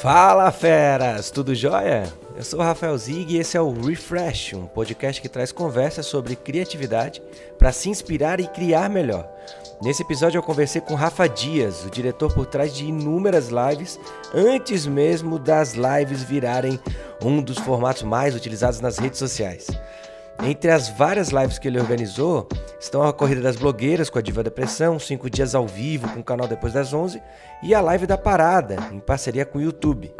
Fala feras, tudo jóia? Eu sou o Rafael Zig e esse é o Refresh, um podcast que traz conversas sobre criatividade para se inspirar e criar melhor. Nesse episódio eu conversei com Rafa Dias, o diretor por trás de inúmeras lives, antes mesmo das lives virarem um dos formatos mais utilizados nas redes sociais. Entre as várias lives que ele organizou, estão a Corrida das Blogueiras com a Diva Depressão, 5 dias ao vivo com o canal Depois das 11 e a Live da Parada, em parceria com o YouTube.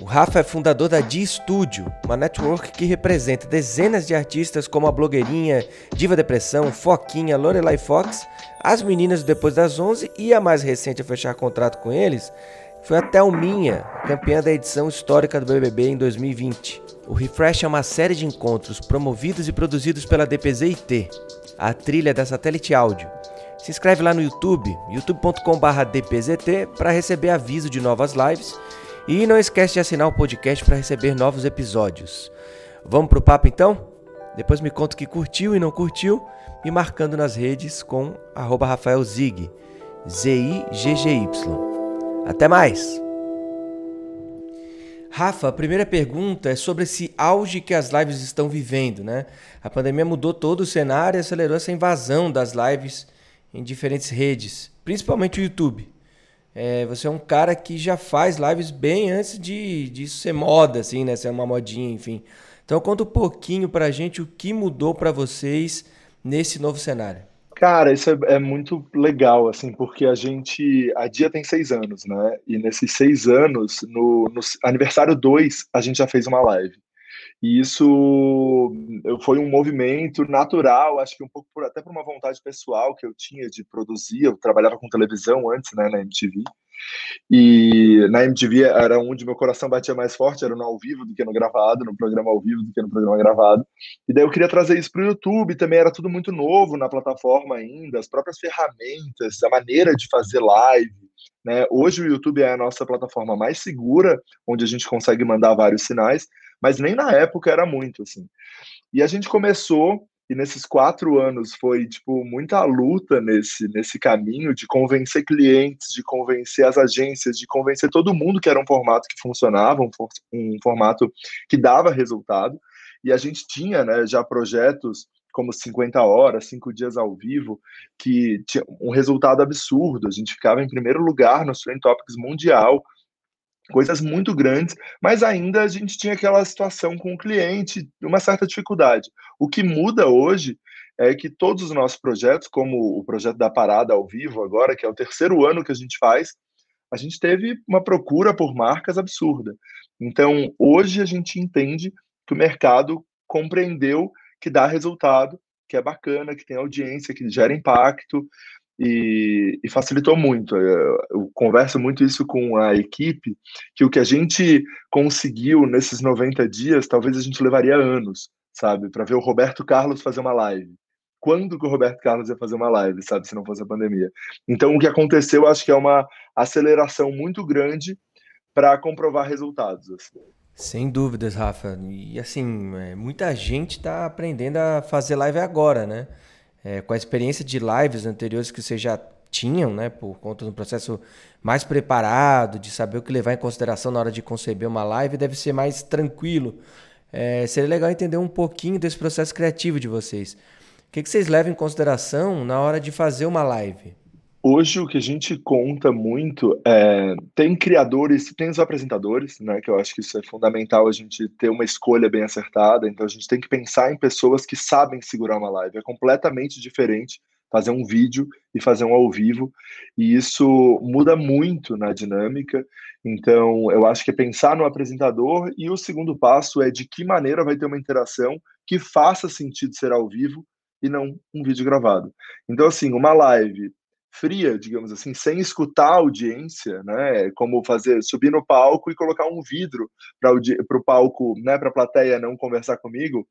O Rafa é fundador da D Studio, uma network que representa dezenas de artistas como a blogueirinha Diva Depressão, Foquinha, Lorelai Fox, as meninas do Depois das 11 e a mais recente a fechar contrato com eles foi a Thelminha, campeã da edição histórica do BBB em 2020. O Refresh é uma série de encontros promovidos e produzidos pela DPZ-IT, a trilha da Satélite Áudio. Se inscreve lá no YouTube, youtube.com/dpzt, para receber aviso de novas lives e não esquece de assinar o podcast para receber novos episódios. Vamos pro papo então? Depois me conta que curtiu e não curtiu, me marcando nas redes com @rafaelzig, Z I G G Y. Até mais! Rafa, a primeira pergunta é sobre esse auge que as lives estão vivendo, né? A pandemia mudou todo o cenário e acelerou essa invasão das lives em diferentes redes, principalmente o YouTube. É, você é um cara que já faz lives bem antes de, de ser moda, assim, né? Ser uma modinha, enfim. Então conta um pouquinho pra gente o que mudou para vocês nesse novo cenário. Cara, isso é, é, muito legal, assim, porque a gente. A Dia tem seis anos, né? E nesses seis anos, no, no aniversário 2, a gente já fez uma live. E isso foi um movimento natural, acho que um pouco por, até por uma vontade pessoal que eu tinha de produzir. Eu trabalhava com televisão antes, né, na MTV. E na MTV era onde meu coração batia mais forte, era no ao vivo do que no gravado, no programa ao vivo do que no programa gravado. E daí eu queria trazer isso para o YouTube, também era tudo muito novo na plataforma ainda, as próprias ferramentas, a maneira de fazer live. Né? Hoje o YouTube é a nossa plataforma mais segura, onde a gente consegue mandar vários sinais, mas nem na época era muito assim. E a gente começou e nesses quatro anos foi tipo muita luta nesse nesse caminho de convencer clientes, de convencer as agências, de convencer todo mundo que era um formato que funcionava, um, for, um formato que dava resultado. E a gente tinha, né, já projetos como 50 horas, cinco dias ao vivo, que tinha um resultado absurdo. A gente ficava em primeiro lugar no Trend Topics mundial coisas muito grandes, mas ainda a gente tinha aquela situação com o cliente, uma certa dificuldade. O que muda hoje é que todos os nossos projetos, como o projeto da Parada ao vivo agora, que é o terceiro ano que a gente faz, a gente teve uma procura por marcas absurda. Então, hoje a gente entende que o mercado compreendeu que dá resultado, que é bacana, que tem audiência, que gera impacto, e, e, facilitou muito. Eu, eu, converso muito isso com a equipe, que o que a gente conseguiu nesses 90 dias, talvez a gente levaria anos, sabe, para ver o Roberto Carlos fazer uma live. Quando que o Roberto Carlos ia fazer uma live, sabe, se não fosse a pandemia? Então, o que aconteceu, acho que é uma aceleração muito grande para comprovar resultados. Assim. Sem dúvidas, Rafa. E assim, é, muita gente está aprendendo a fazer live agora, né? É, com a experiência de lives anteriores que vocês já tinham, né, por conta do processo mais preparado, de saber o que levar em consideração na hora de conceber uma live, deve ser mais tranquilo. É, seria legal entender um pouquinho desse processo criativo de vocês. O que, que vocês levam em consideração na hora de fazer uma live? Hoje o que a gente conta muito é tem criadores, tem os apresentadores, né? Que eu acho que isso é fundamental a gente ter uma escolha bem acertada. Então a gente tem que pensar em pessoas que sabem segurar uma live. É completamente diferente fazer um vídeo e fazer um ao vivo, e isso muda muito na dinâmica. Então, eu acho que é pensar no apresentador e o segundo passo é de que maneira vai ter uma interação que faça sentido ser ao vivo e não um vídeo gravado. Então, assim, uma live fria, digamos assim, sem escutar a audiência, né? Como fazer subir no palco e colocar um vidro para o palco, né? Para a plateia não conversar comigo,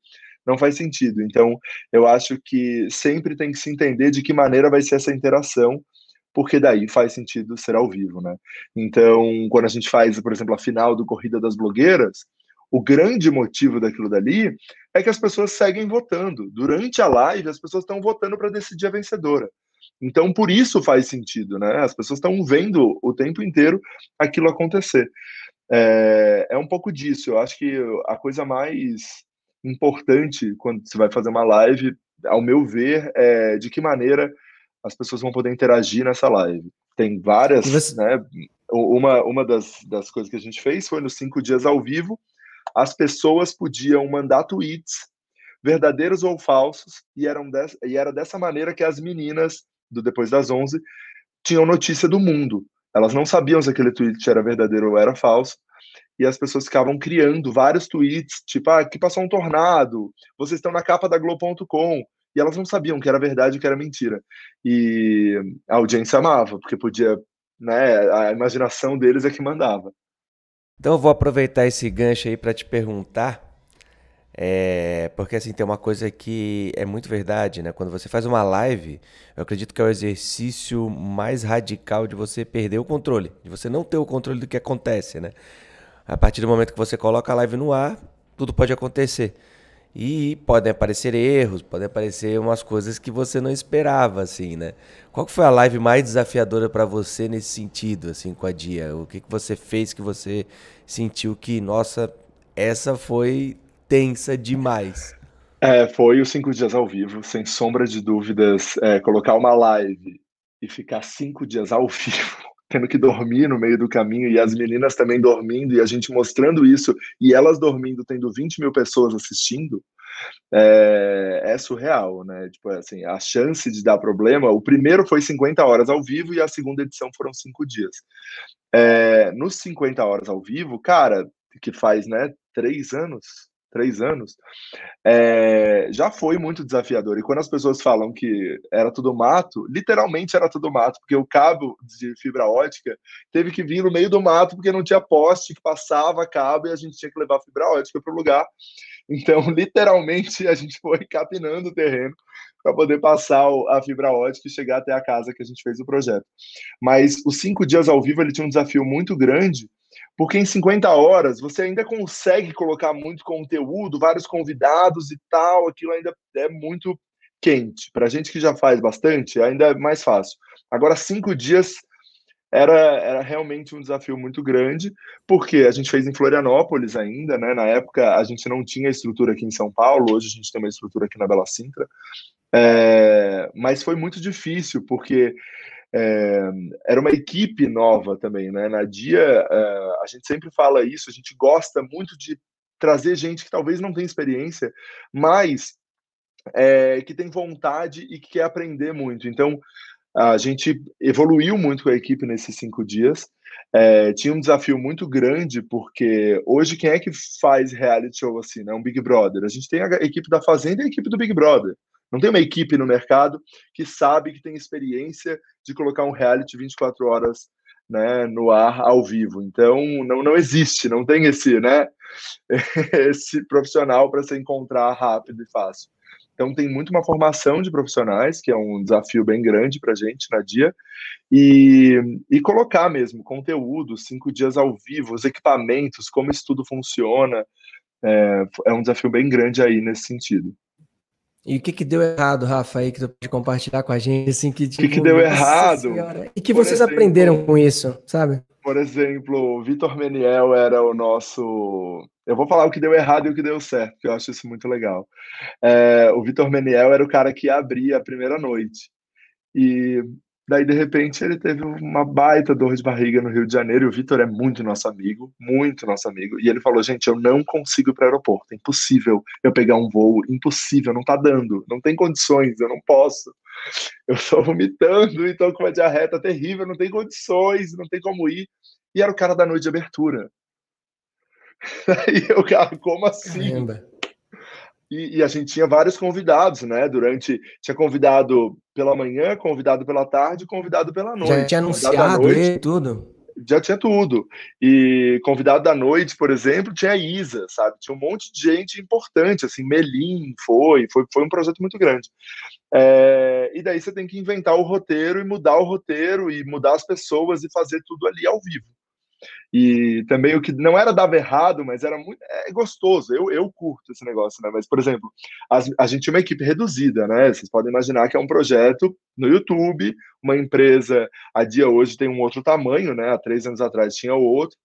não faz sentido. Então, eu acho que sempre tem que se entender de que maneira vai ser essa interação, porque daí faz sentido ser ao vivo, né? Então, quando a gente faz, por exemplo, a final do Corrida das Blogueiras, o grande motivo daquilo dali é que as pessoas seguem votando. Durante a live, as pessoas estão votando para decidir a vencedora. Então, por isso faz sentido, né? As pessoas estão vendo o tempo inteiro aquilo acontecer. é, é um pouco disso. Eu acho que a coisa mais importante quando você vai fazer uma live, ao meu ver, é de que maneira as pessoas vão poder interagir nessa live. Tem várias, você... né? Uma, uma das, das coisas que a gente fez foi nos cinco dias ao vivo, as pessoas podiam mandar tweets, verdadeiros ou falsos, e, eram des, e era dessa maneira que as meninas do Depois das 11 tinham notícia do mundo. Elas não sabiam se aquele tweet era verdadeiro ou era falso, e as pessoas ficavam criando vários tweets, tipo, ah, aqui passou um tornado, vocês estão na capa da Globo.com, e elas não sabiam que era verdade e que era mentira. E a audiência amava, porque podia, né, a imaginação deles é que mandava. Então eu vou aproveitar esse gancho aí para te perguntar, é, porque assim tem uma coisa que é muito verdade, né? Quando você faz uma live, eu acredito que é o exercício mais radical de você perder o controle, de você não ter o controle do que acontece, né? A partir do momento que você coloca a live no ar, tudo pode acontecer. E podem aparecer erros, podem aparecer umas coisas que você não esperava, assim, né? Qual foi a live mais desafiadora para você nesse sentido, assim, com a Dia? O que, que você fez que você sentiu que, nossa, essa foi tensa demais? É, foi os cinco dias ao vivo, sem sombra de dúvidas. É, colocar uma live e ficar cinco dias ao vivo tendo que dormir no meio do caminho e as meninas também dormindo e a gente mostrando isso e elas dormindo, tendo 20 mil pessoas assistindo, é, é, surreal, né? Tipo assim, a chance de dar problema. O primeiro foi 50 horas ao vivo e a segunda edição foram cinco dias. É, nos 50 horas ao vivo, cara, que faz né, três anos, três anos, é, já foi muito desafiador. E quando as pessoas falam que era tudo mato, literalmente era tudo mato, porque o cabo de fibra ótica teve que vir no meio do mato porque não tinha poste que passava cabo e a gente tinha que levar fibra ótica para o lugar. Então, literalmente, a gente foi capinando o terreno para poder passar a fibra ótica e chegar até a casa que a gente fez o projeto. Mas os cinco dias ao vivo ele tinha um desafio muito grande porque em 50 horas você ainda consegue colocar muito conteúdo, vários convidados e tal, aquilo ainda é muito quente. Para gente que já faz bastante, ainda é mais fácil. Agora, cinco dias era, era realmente um desafio muito grande, porque a gente fez em Florianópolis ainda, né? Na época a gente não tinha estrutura aqui em São Paulo, hoje a gente tem uma estrutura aqui na Bela Sintra. É, mas foi muito difícil, porque é, era uma equipe nova também, né? Na Dia, é, a gente sempre fala isso, a gente gosta muito de trazer gente que talvez não tenha experiência, mas é, que tem vontade e que quer aprender muito. Então, a gente evoluiu muito com a equipe nesses cinco dias. É, tinha um desafio muito grande, porque hoje quem é que faz reality show assim, né? Um Big Brother. A gente tem a equipe da Fazenda e a equipe do Big Brother. Não tem uma equipe no mercado que sabe que tem experiência de colocar um reality 24 horas né, no ar ao vivo. Então, não, não existe, não tem esse, né, esse profissional para se encontrar rápido e fácil. Então, tem muito uma formação de profissionais, que é um desafio bem grande para a gente na dia, e, e colocar mesmo conteúdo, cinco dias ao vivo, os equipamentos, como isso tudo funciona, é, é um desafio bem grande aí nesse sentido. E o que, que deu errado, Rafa, aí, que tu pode compartilhar com a gente? Assim, que, tipo, o que, que deu errado? Senhora. E que vocês exemplo, aprenderam com isso, sabe? Por exemplo, o Vitor Meniel era o nosso. Eu vou falar o que deu errado e o que deu certo, que eu acho isso muito legal. É, o Vitor Meniel era o cara que abria a primeira noite. E Daí, de repente, ele teve uma baita dor de barriga no Rio de Janeiro. E o Vitor é muito nosso amigo, muito nosso amigo. E ele falou: gente, eu não consigo ir para o aeroporto. É impossível eu pegar um voo. Impossível, não tá dando. Não tem condições, eu não posso. Eu estou vomitando e estou com uma diarreia terrível, não tem condições, não tem como ir. E era o cara da noite de abertura. Aí eu, cara, como assim? Caramba. E, e, a gente tinha vários convidados, né? Durante. Tinha convidado pela manhã, convidado pela tarde, convidado pela noite. Já tinha anunciado noite, e tudo. Já tinha tudo. E convidado da noite, por exemplo, tinha a Isa, sabe? Tinha um monte de gente importante, assim, Melim foi, foi, foi um projeto muito grande. É, e daí você tem que inventar o roteiro e mudar o roteiro e mudar as pessoas e fazer tudo ali ao vivo. E também o que não era dava errado, mas era muito é gostoso. Eu, eu curto esse negócio, né? Mas, por exemplo, as, a gente tinha uma equipe reduzida, né? Vocês podem imaginar que é um projeto no YouTube, uma empresa, a dia hoje tem um outro tamanho, né? Há três anos atrás tinha outro.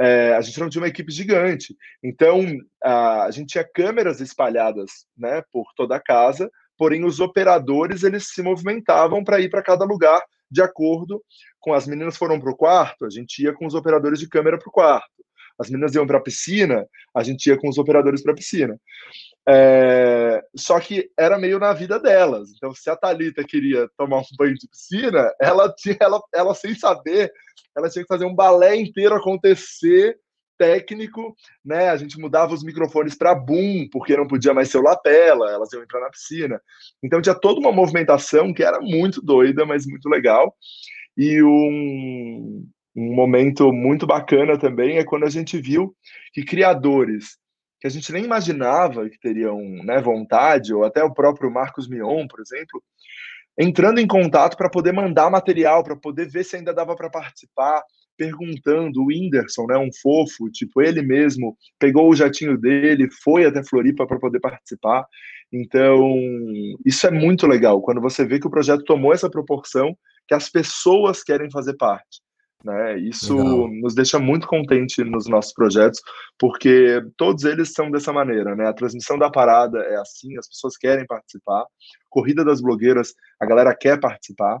É, a gente não tinha uma equipe gigante. Então, a, a gente tinha câmeras espalhadas né, por toda a casa, porém os operadores eles se movimentavam para ir para cada lugar de acordo com as meninas foram para o quarto, a gente ia com os operadores de câmera para o quarto. As meninas iam para a piscina, a gente ia com os operadores para a piscina. É, só que era meio na vida delas. Então, se a Talita queria tomar um banho de piscina, ela tinha, ela, ela sem saber, ela tinha que fazer um balé inteiro acontecer técnico, né? A gente mudava os microfones para boom, porque não podia mais ser o lapela, elas iam entrar na piscina. Então tinha toda uma movimentação que era muito doida, mas muito legal. E um, um momento muito bacana também é quando a gente viu que criadores que a gente nem imaginava que teriam né, vontade, ou até o próprio Marcos Mion, por exemplo, entrando em contato para poder mandar material, para poder ver se ainda dava para participar, perguntando, o Whindersson, né, um fofo, tipo, ele mesmo pegou o jatinho dele, foi até Floripa para poder participar. Então, isso é muito legal, quando você vê que o projeto tomou essa proporção, que as pessoas querem fazer parte. Né? Isso legal. nos deixa muito contente nos nossos projetos, porque todos eles são dessa maneira, né? A transmissão da parada é assim, as pessoas querem participar. Corrida das blogueiras, a galera quer participar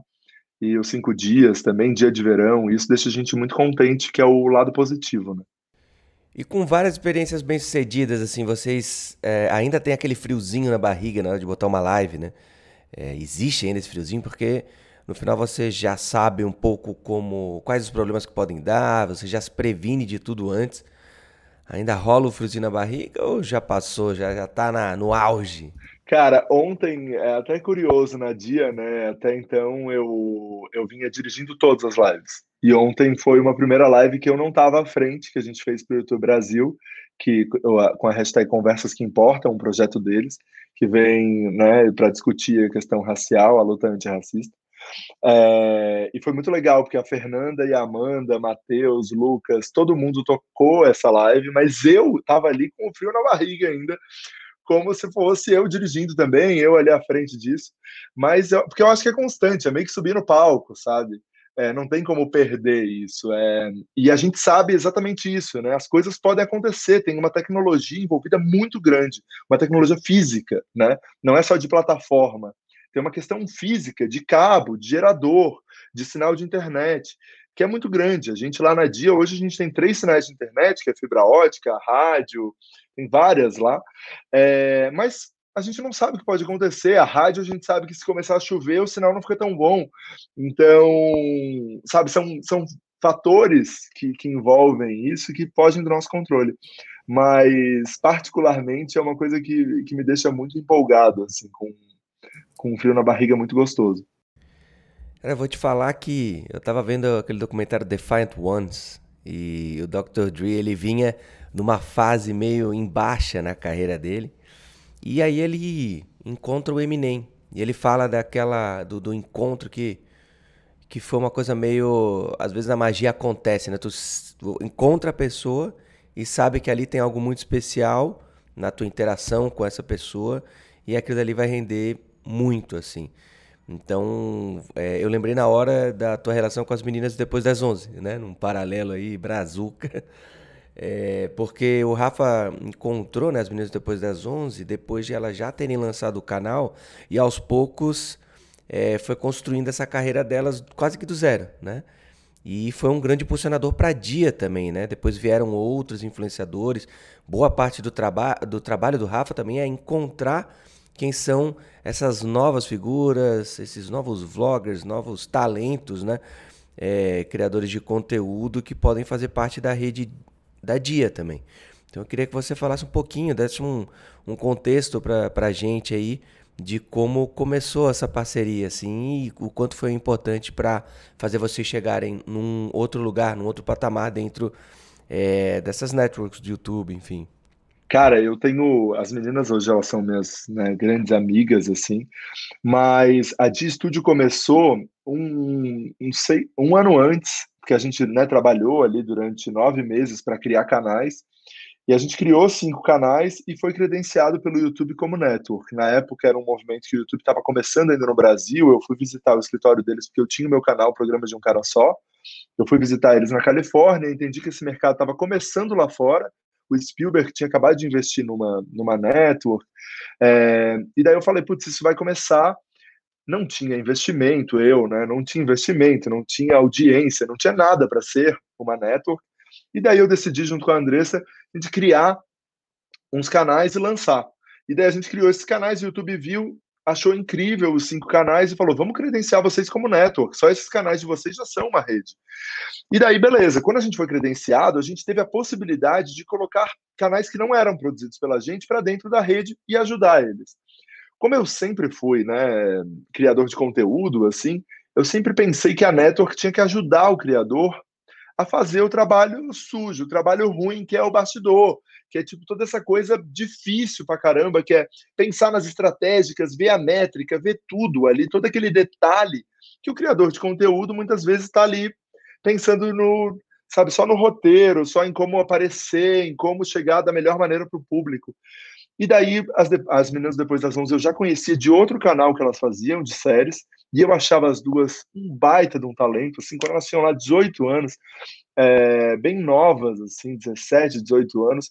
e os cinco dias também, dia de verão, isso deixa a gente muito contente, que é o lado positivo, né? E com várias experiências bem sucedidas, assim, vocês é, ainda tem aquele friozinho na barriga na hora de botar uma live, né? É, existe ainda esse friozinho porque no final você já sabe um pouco como quais os problemas que podem dar, você já se previne de tudo antes. Ainda rola o friozinho na barriga ou já passou, já, já tá na, no auge? Cara, ontem é até curioso na dia, né? Até então eu, eu vinha dirigindo todas as lives. E ontem foi uma primeira live que eu não estava à frente, que a gente fez para o YouTube Brasil, que com a hashtag Conversas que Importam, um projeto deles, que vem né, para discutir a questão racial, a luta antirracista. É, e foi muito legal, porque a Fernanda e a Amanda, Matheus, Lucas, todo mundo tocou essa live, mas eu estava ali com o frio na barriga ainda, como se fosse eu dirigindo também, eu ali à frente disso. Mas eu, porque eu acho que é constante, é meio que subir no palco, sabe? É, não tem como perder isso. É, e a gente sabe exatamente isso, né? As coisas podem acontecer, tem uma tecnologia envolvida muito grande, uma tecnologia física, né? Não é só de plataforma. Tem uma questão física de cabo, de gerador, de sinal de internet, que é muito grande. A gente lá na Dia, hoje a gente tem três sinais de internet, que é fibra ótica, rádio, tem várias lá, é, mas a gente não sabe o que pode acontecer. A rádio a gente sabe que se começar a chover, o sinal não fica tão bom. Então, sabe, são, são fatores que, que envolvem isso que fogem do nosso controle. Mas, particularmente, é uma coisa que, que me deixa muito empolgado, assim, com, com um frio na barriga muito gostoso. Eu vou te falar que eu tava vendo aquele documentário Defiant Ones e o Dr. Dre, ele vinha numa fase meio em baixa na carreira dele. E aí ele encontra o Eminem. E ele fala daquela do, do encontro que que foi uma coisa meio, às vezes a magia acontece, né? Tu, tu encontra a pessoa e sabe que ali tem algo muito especial na tua interação com essa pessoa e aquilo ali vai render muito assim. Então, é, eu lembrei na hora da tua relação com as meninas depois das 11, né? Num paralelo aí, brazuca. É, porque o Rafa encontrou né, as meninas depois das 11, depois de elas já terem lançado o canal, e aos poucos é, foi construindo essa carreira delas quase que do zero, né? E foi um grande impulsionador para a Dia também, né? Depois vieram outros influenciadores. Boa parte do, traba do trabalho do Rafa também é encontrar quem são essas novas figuras, esses novos vloggers, novos talentos, né? É, criadores de conteúdo que podem fazer parte da rede da Dia também. Então eu queria que você falasse um pouquinho, desse um, um contexto para a gente aí de como começou essa parceria, assim, e o quanto foi importante para fazer vocês chegarem num outro lugar, num outro patamar dentro é, dessas networks de YouTube, enfim. Cara, eu tenho. As meninas hoje elas são minhas né, grandes amigas, assim, mas a Dia Studio começou um, um, sei, um ano antes porque a gente né, trabalhou ali durante nove meses para criar canais. E a gente criou cinco canais e foi credenciado pelo YouTube como network. Na época era um movimento que o YouTube estava começando ainda no Brasil. Eu fui visitar o escritório deles porque eu tinha o meu canal, Programa de um Cara Só. Eu fui visitar eles na Califórnia, entendi que esse mercado estava começando lá fora. O Spielberg tinha acabado de investir numa, numa network. É, e daí eu falei, putz, isso vai começar. Não tinha investimento, eu, né? Não tinha investimento, não tinha audiência, não tinha nada para ser uma network. E daí eu decidi, junto com a Andressa, de criar uns canais e lançar. E daí a gente criou esses canais, o YouTube viu, achou incrível os cinco canais e falou: vamos credenciar vocês como network, só esses canais de vocês já são uma rede. E daí, beleza, quando a gente foi credenciado, a gente teve a possibilidade de colocar canais que não eram produzidos pela gente para dentro da rede e ajudar eles. Como eu sempre fui, né, criador de conteúdo, assim, eu sempre pensei que a network tinha que ajudar o criador a fazer o trabalho sujo, o trabalho ruim, que é o bastidor, que é tipo toda essa coisa difícil pra caramba, que é pensar nas estratégicas, ver a métrica, ver tudo ali, todo aquele detalhe que o criador de conteúdo muitas vezes está ali pensando no, sabe, só no roteiro, só em como aparecer, em como chegar da melhor maneira para o público. E daí, as, as meninas depois das 11 eu já conhecia de outro canal que elas faziam, de séries, e eu achava as duas um baita de um talento, assim, quando elas tinham lá 18 anos, é, bem novas, assim, 17, 18 anos,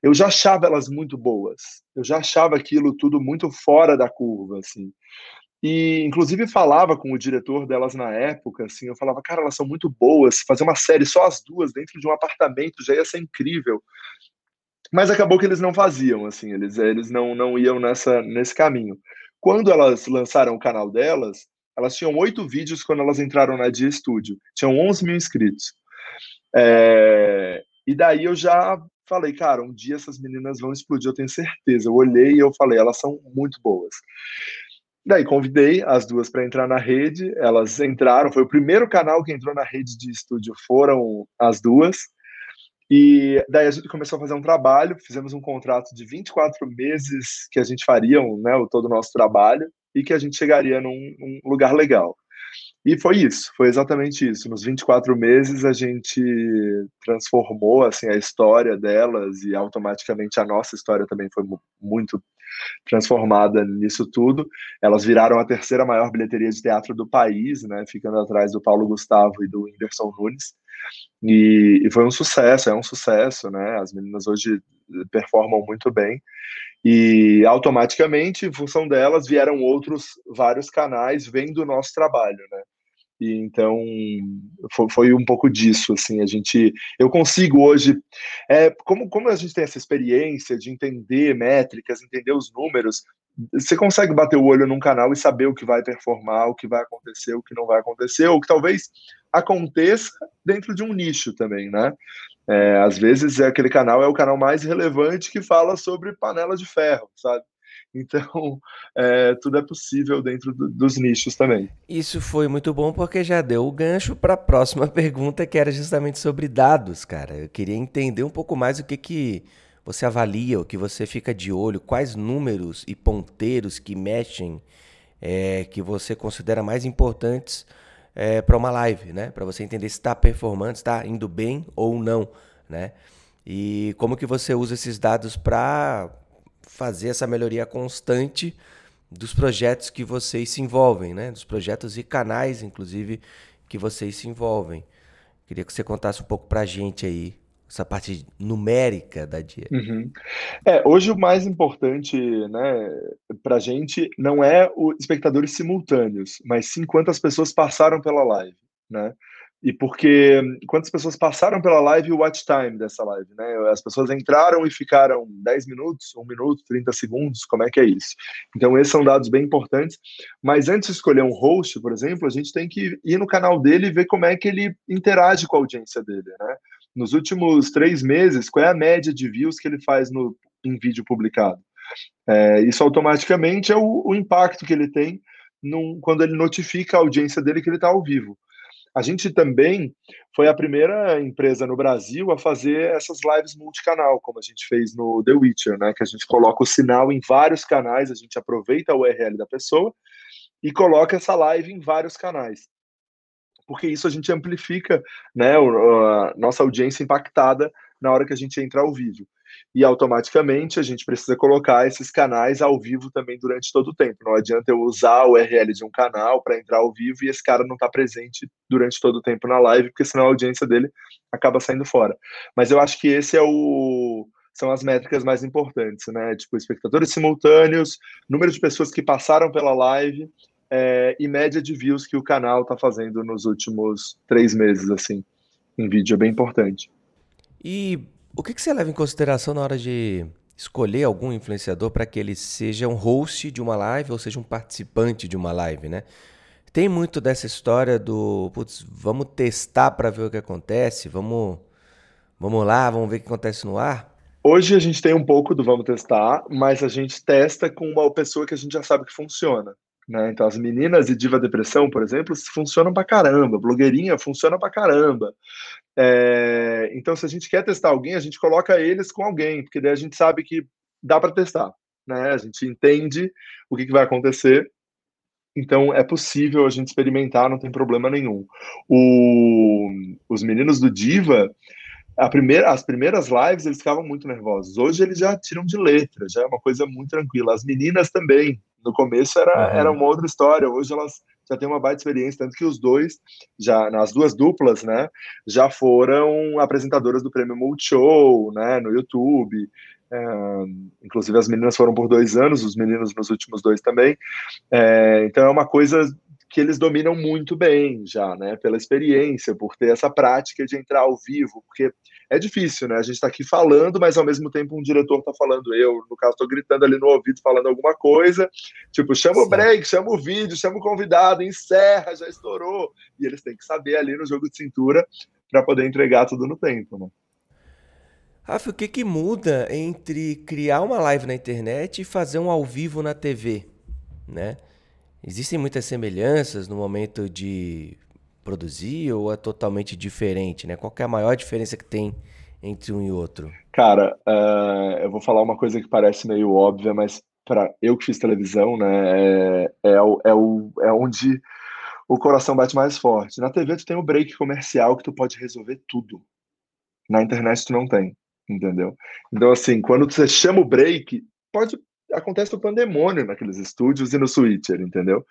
eu já achava elas muito boas. Eu já achava aquilo tudo muito fora da curva, assim. E, inclusive, falava com o diretor delas na época, assim, eu falava, cara, elas são muito boas, fazer uma série só as duas dentro de um apartamento já ia ser incrível. Mas acabou que eles não faziam, assim, eles, eles não, não iam nessa, nesse caminho. Quando elas lançaram o canal delas, elas tinham oito vídeos quando elas entraram na Dia Studio. Tinham 11 mil inscritos. É, e daí eu já falei, cara, um dia essas meninas vão explodir, eu tenho certeza. Eu olhei e eu falei, elas são muito boas. Daí convidei as duas para entrar na rede, elas entraram, foi o primeiro canal que entrou na rede de estúdio, foram as duas. E daí a gente começou a fazer um trabalho, fizemos um contrato de 24 meses que a gente faria né, todo o nosso trabalho e que a gente chegaria num, num lugar legal. E foi isso, foi exatamente isso. Nos 24 meses a gente transformou assim a história delas e automaticamente a nossa história também foi muito transformada nisso tudo. Elas viraram a terceira maior bilheteria de teatro do país, né, ficando atrás do Paulo Gustavo e do Whindersson Nunes. E, e, foi um sucesso, é um sucesso, né? As meninas hoje performam muito bem. E automaticamente, em função delas, vieram outros vários canais vendo o nosso trabalho, né? E então foi, foi, um pouco disso, assim, a gente, eu consigo hoje, é, como, como a gente tem essa experiência de entender métricas, entender os números, você consegue bater o olho num canal e saber o que vai performar, o que vai acontecer, o que não vai acontecer, ou que talvez aconteça dentro de um nicho também, né? É, às vezes é aquele canal é o canal mais relevante que fala sobre panela de ferro, sabe? Então, é, tudo é possível dentro do, dos nichos também. Isso foi muito bom porque já deu o gancho para a próxima pergunta, que era justamente sobre dados, cara. Eu queria entender um pouco mais o que, que você avalia, o que você fica de olho, quais números e ponteiros que mexem, é, que você considera mais importantes é, para uma live, né? Para você entender se está performando, está indo bem ou não, né? E como que você usa esses dados para fazer essa melhoria constante dos projetos que vocês se envolvem, né? Dos projetos e canais, inclusive, que vocês se envolvem. Queria que você contasse um pouco para a gente aí essa parte numérica da dia. Uhum. É, hoje o mais importante, né, a gente não é os espectadores simultâneos, mas sim quantas pessoas passaram pela live, né? E porque quantas pessoas passaram pela live e o watch time dessa live, né? As pessoas entraram e ficaram 10 minutos, 1 minuto, 30 segundos, como é que é isso? Então, esses são dados bem importantes. Mas antes de escolher um host, por exemplo, a gente tem que ir no canal dele e ver como é que ele interage com a audiência dele, né? Nos últimos três meses, qual é a média de views que ele faz no, em vídeo publicado? É, isso automaticamente é o, o, impacto que ele tem num, quando ele notifica a audiência dele que ele está ao vivo. A gente também foi a primeira empresa no Brasil a fazer essas lives multicanal, como a gente fez no The Witcher, né? Que a gente coloca o sinal em vários canais, a gente aproveita a URL da pessoa e coloca essa live em vários canais. porque isso a gente amplifica né, a nossa audiência impactada na hora que a gente entra ao vivo. E automaticamente a gente precisa colocar esses canais ao vivo também durante todo o tempo. Não adianta eu usar o URL de um canal para entrar ao vivo e esse cara não está presente durante todo o tempo na live, porque senão a audiência dele acaba saindo fora. Mas eu acho que esse é o são as métricas mais importantes, né? Tipo, espectadores simultâneos, número de pessoas que passaram pela live é, e média de views que o canal está fazendo nos últimos três meses, assim, em vídeo, é bem importante. E o que, que você leva em consideração na hora de escolher algum influenciador para que ele seja um host de uma live ou seja um participante de uma live, né? Tem muito dessa história do, putz, vamos testar para ver o que acontece, vamos, vamos lá, vamos ver o que acontece no ar. Hoje a gente tem um pouco do vamos testar, mas a gente testa com uma pessoa que a gente já sabe que funciona. Né? Então, as meninas de Diva Depressão, por exemplo, funcionam pra caramba. Blogueirinha funciona pra caramba. É... Então, se a gente quer testar alguém, a gente coloca eles com alguém, porque daí a gente sabe que dá para testar. Né? A gente entende o que, que vai acontecer então é possível a gente experimentar, não tem problema nenhum. O, os meninos do Diva, primeira, as primeiras lives eles ficavam muito nervosos. Hoje eles já tiram de letra, já é uma coisa muito tranquila. As meninas também. No começo era, era uma outra história. Hoje elas já têm uma baita experiência, tanto que os dois, já nas duas duplas, né, já foram apresentadoras do Prêmio Multishow, né, no YouTube. É, inclusive as meninas foram por dois anos, os meninos nos últimos dois também. É, então é uma coisa que eles dominam muito bem já, né? Pela experiência, por ter essa prática de entrar ao vivo, porque é difícil, né? A gente está aqui falando, mas ao mesmo tempo um diretor está falando, eu, no caso, estou gritando ali no ouvido, falando alguma coisa, tipo, chama o break, chama o vídeo, chama o convidado, encerra, já estourou. E eles têm que saber ali no jogo de cintura para poder entregar tudo no tempo, né? Rafa, o que, que muda entre criar uma live na internet e fazer um ao vivo na TV, né? Existem muitas semelhanças no momento de produzir ou é totalmente diferente, né? Qual é a maior diferença que tem entre um e outro? Cara, uh, eu vou falar uma coisa que parece meio óbvia, mas para eu que fiz televisão, né, é, é, é, o, é onde o coração bate mais forte. Na TV tu tem o break comercial que tu pode resolver tudo. Na internet tu não tem, entendeu? Então assim, quando você chama o break, pode acontece o pandemônio naqueles estúdios e no Switcher, entendeu?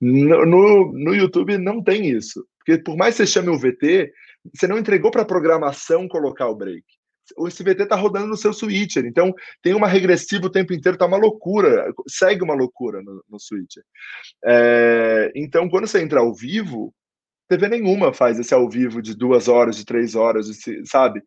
No, no, no, YouTube não tem isso. Porque por mais que você chame o VT, você não entregou para a programação colocar o break. Esse VT está rodando no seu Switcher, então tem uma regressiva o tempo inteiro, tá uma loucura, segue uma loucura no, no Switcher. É, então, quando você entra ao vivo, TV nenhuma faz esse ao vivo de duas horas, de três horas, sabe?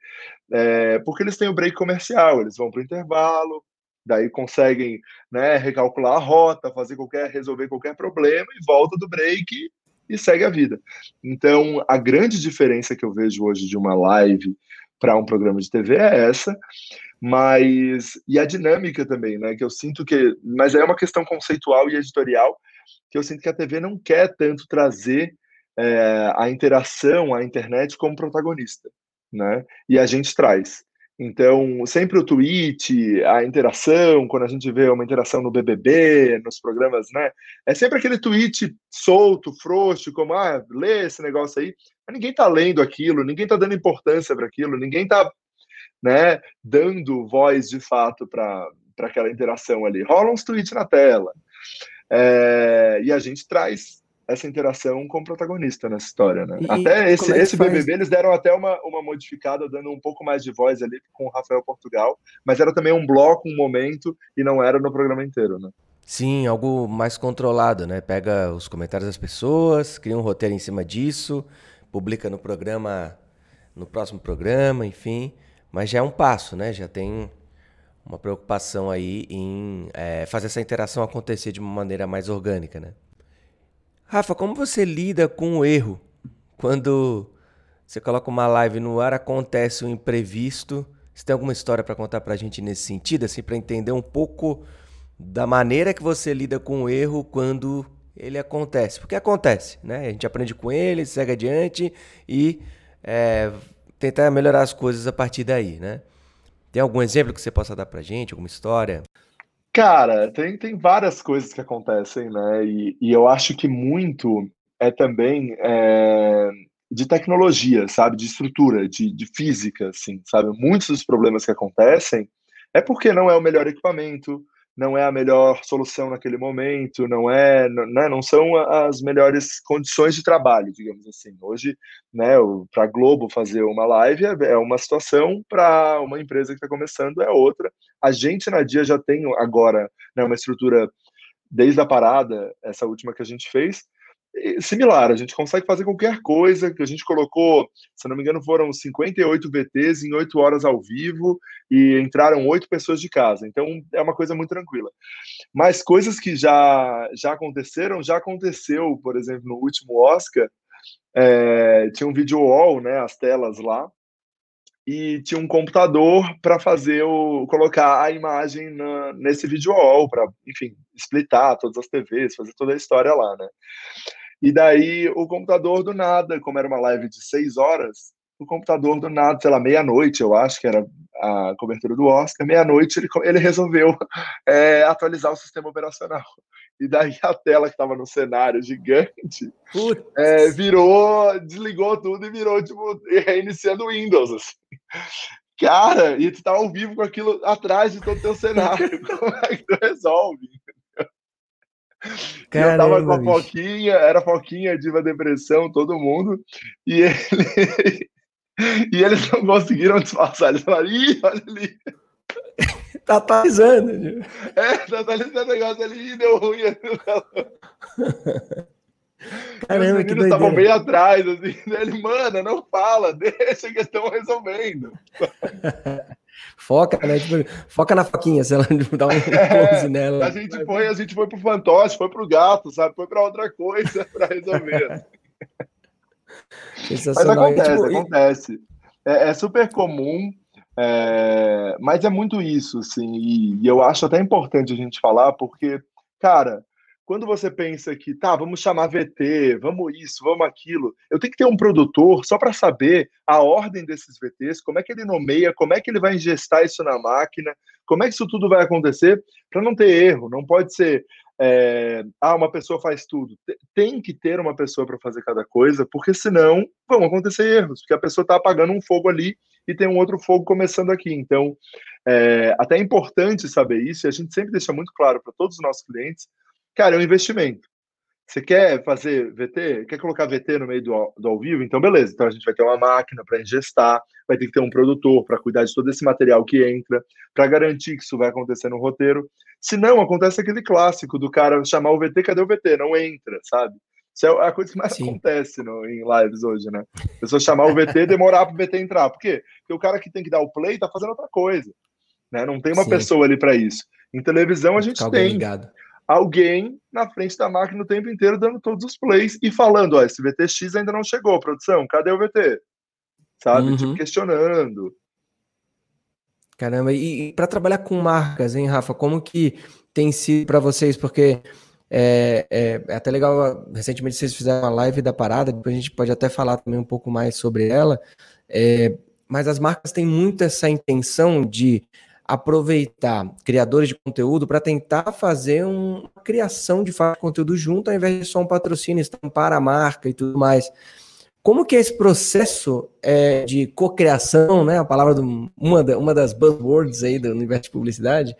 É, porque eles têm o break comercial, eles vão para o intervalo, daí conseguem né, recalcular a rota, fazer qualquer, resolver qualquer problema e volta do break e segue a vida. Então, a grande diferença que eu vejo hoje de uma live para um programa de TV é essa, mas e a dinâmica também, né? Que eu sinto que, mas é uma questão conceitual e editorial que eu sinto que a TV não quer tanto trazer é, a interação, a internet como protagonista, né? E a gente traz. Então, sempre o tweet, a interação, quando a gente vê uma interação no BBB, nos programas, né? É sempre aquele tweet solto, frouxo, como, ah, lê esse negócio aí. Mas ninguém tá lendo aquilo, ninguém tá dando importância para aquilo, ninguém tá, né, dando voz de fato para aquela interação ali. Rola uns tweets na tela. É, e a gente traz essa interação com o protagonista nessa história, né? E, até esse, é esse BBB eles deram até uma, uma modificada, dando um pouco mais de voz ali com o Rafael Portugal, mas era também um bloco, um momento, e não era no programa inteiro, né? Sim, algo mais controlado, né? Pega os comentários das pessoas, cria um roteiro em cima disso, publica no programa, no próximo programa, enfim. Mas já é um passo, né? Já tem uma preocupação aí em é, fazer essa interação acontecer de uma maneira mais orgânica, né? Rafa, como você lida com o erro? Quando você coloca uma live no ar, acontece um imprevisto. Você tem alguma história para contar para a gente nesse sentido, assim, para entender um pouco da maneira que você lida com o erro quando ele acontece? Porque acontece, né? A gente aprende com ele, segue adiante e é, tentar melhorar as coisas a partir daí, né? Tem algum exemplo que você possa dar para gente, alguma história? Cara, tem, tem várias coisas que acontecem, né? E, e eu acho que muito é também é, de tecnologia, sabe? De estrutura, de, de física, assim, sabe? Muitos dos problemas que acontecem é porque não é o melhor equipamento, não é a melhor solução naquele momento, não é, né, não são as melhores condições de trabalho, digamos assim. Hoje, né, para a Globo fazer uma live é, é uma situação, para uma empresa que está começando é outra. A gente na Dia já tem agora né, uma estrutura desde a parada, essa última que a gente fez, similar, a gente consegue fazer qualquer coisa, que a gente colocou, se não me engano, foram 58 VTs em 8 horas ao vivo e entraram 8 pessoas de casa. Então é uma coisa muito tranquila. Mas coisas que já, já aconteceram, já aconteceu, por exemplo, no último Oscar, é, tinha um video wall, né, as telas lá, e tinha um computador para fazer o colocar a imagem na, nesse video wall para, enfim, splitar todas as TVs, fazer toda a história lá, né? E daí o computador do nada, como era uma live de seis horas, o computador do nada, sei lá, meia-noite, eu acho que era a cobertura do Oscar, meia-noite ele, ele resolveu é, atualizar o sistema operacional. E daí a tela que estava no cenário gigante é, virou, desligou tudo e virou, tipo, reiniciando o Windows, assim. Cara, e tu tá ao vivo com aquilo atrás de todo o teu cenário. Como é que tu resolve? Caramba, eu tava com a Foquinha, era Foquinha, Diva Depressão, todo mundo, e ele. e eles não conseguiram disfarçar, eles falaram, ih, olha ali. tá atualizando. É, tá atualizando o negócio ali, deu ruim. Caramba, Os meninos estavam bem atrás, assim, ele, mano, não fala, deixa que estão resolvendo. Foca, né? Tipo, foca na foquinha, se ela dá um é, close nela. A gente foi, a gente foi pro fantoche, foi pro gato, sabe? Foi para outra coisa para resolver. Mas acontece, tipo, acontece. É, é, super comum, é, mas é muito isso, assim, e, e eu acho até importante a gente falar, porque, cara, quando você pensa que, tá, vamos chamar VT, vamos isso, vamos aquilo, eu tenho que ter um produtor só para saber a ordem desses VTs, como é que ele nomeia, como é que ele vai ingestar isso na máquina, como é que isso tudo vai acontecer, para não ter erro. Não pode ser, é, ah, uma pessoa faz tudo. Tem que ter uma pessoa para fazer cada coisa, porque senão vão acontecer erros, porque a pessoa está apagando um fogo ali e tem um outro fogo começando aqui. Então, é, até é importante saber isso, e a gente sempre deixa muito claro para todos os nossos clientes Cara, é um investimento. Você quer fazer VT? Quer colocar VT no meio do, do ao vivo? Então, beleza. Então, a gente vai ter uma máquina para ingestar, vai ter que ter um produtor para cuidar de todo esse material que entra, para garantir que isso vai acontecer no roteiro. Se não, acontece aquele clássico do cara chamar o VT, cadê o VT? Não entra, sabe? Isso é a coisa que mais Sim. acontece no, em lives hoje, né? A pessoa chamar o VT e demorar para o VT entrar. Por quê? Porque o cara que tem que dar o play está fazendo outra coisa. Né? Não tem uma Sim. pessoa ali para isso. Em televisão, a gente tem. Ligado alguém na frente da máquina o tempo inteiro dando todos os plays e falando, ó, esse VTX ainda não chegou, produção, cadê o VT? Sabe? Tipo, uhum. Tipo, questionando. Caramba, e, e para trabalhar com marcas, hein, Rafa, como que tem sido para vocês? Porque é, é, é, até legal, recentemente vocês fizeram uma live da parada, depois a gente pode até falar também um pouco mais sobre ela, é, mas as marcas têm muito essa intenção de aproveitar criadores de conteúdo para tentar fazer uma criação de fato de conteúdo junto, ao invés de só um patrocínio, estampar a marca e tudo mais. Como que é esse processo é, de cocriação, né? A palavra do, uma, da, uma das buzzwords aí do universo de publicidade,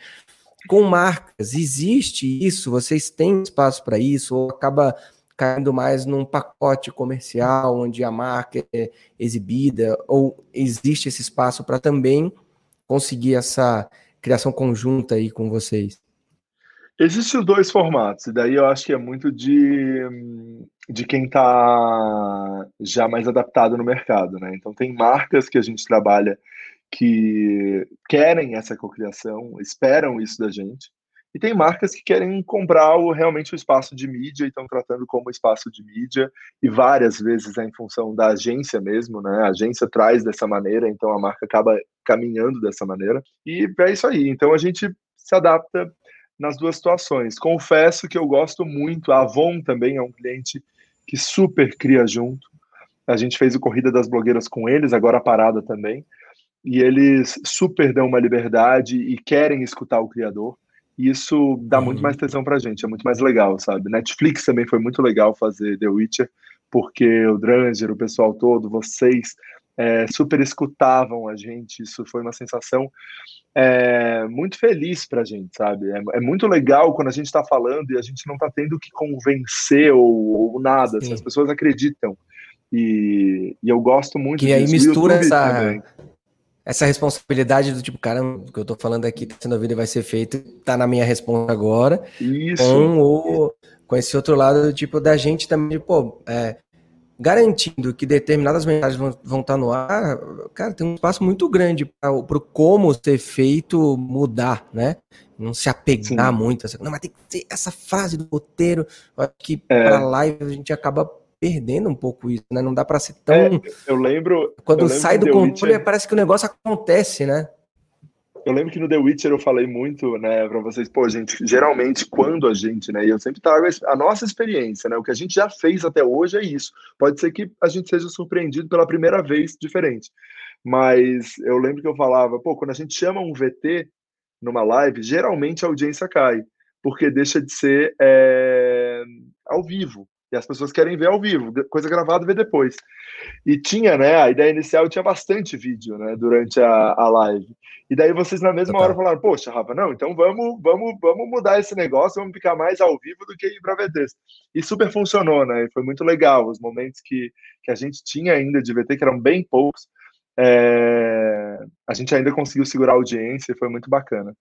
com marcas. Existe isso? Vocês têm espaço para isso? Ou acaba caindo mais num pacote comercial onde a marca é exibida? Ou existe esse espaço para também conseguir essa criação conjunta aí com vocês? Existem dois formatos, e daí eu acho que é muito de, de quem está já mais adaptado no mercado, né? Então tem marcas que a gente trabalha que querem essa cocriação, esperam isso da gente, e tem marcas que querem comprar o, realmente o espaço de mídia e estão tratando como espaço de mídia, e várias vezes é em função da agência mesmo, né? A agência traz dessa maneira, então a marca acaba caminhando dessa maneira. E é isso aí. Então a gente se adapta nas duas situações. Confesso que eu gosto muito, a Avon também é um cliente que super cria junto. A gente fez o Corrida das Blogueiras com eles, agora a parada também. E eles super dão uma liberdade e querem escutar o criador. E isso dá uhum. muito mais atenção pra gente, é muito mais legal, sabe? Netflix também foi muito legal fazer The Witcher, porque o Dranger, o pessoal todo, vocês é, super escutavam a gente, isso foi uma sensação é, muito feliz pra gente, sabe? É, é muito legal quando a gente está falando e a gente não está tendo que convencer ou, ou nada, assim, as pessoas acreditam. E, e, eu gosto muito que disso. aí mistura essa, também essa responsabilidade do tipo, cara, o que eu tô falando aqui tá sendo ouvido e vai ser feito, tá na minha resposta agora. Isso. Com, o, com esse outro lado, tipo, da gente também, de, pô, é, garantindo que determinadas mensagens vão, vão estar tá no ar, cara, tem um espaço muito grande para o como ser feito mudar, né? Não se apegar Sim. muito. Não, mas tem que ter essa fase do roteiro. Acho que é. para live a gente acaba perdendo um pouco isso, né? Não dá para ser tão. É, eu lembro. Quando eu lembro sai do controle, Witcher... parece que o negócio acontece, né? Eu lembro que no The Witcher eu falei muito, né, para vocês, pô, gente, geralmente quando a gente, né, e eu sempre trago a nossa experiência, né, o que a gente já fez até hoje é isso. Pode ser que a gente seja surpreendido pela primeira vez diferente. Mas eu lembro que eu falava, pô, quando a gente chama um VT numa live, geralmente a audiência cai, porque deixa de ser é, ao vivo, e as pessoas querem ver ao vivo, coisa gravada ver depois. E tinha, né? A ideia inicial tinha bastante vídeo, né? Durante a, a live. E daí vocês na mesma hora falaram, poxa, Rafa, não, então vamos, vamos, vamos mudar esse negócio, vamos ficar mais ao vivo do que ir para VTs. E super funcionou, né? E foi muito legal. Os momentos que, que a gente tinha ainda de VT, que eram bem poucos, é... a gente ainda conseguiu segurar a audiência e foi muito bacana.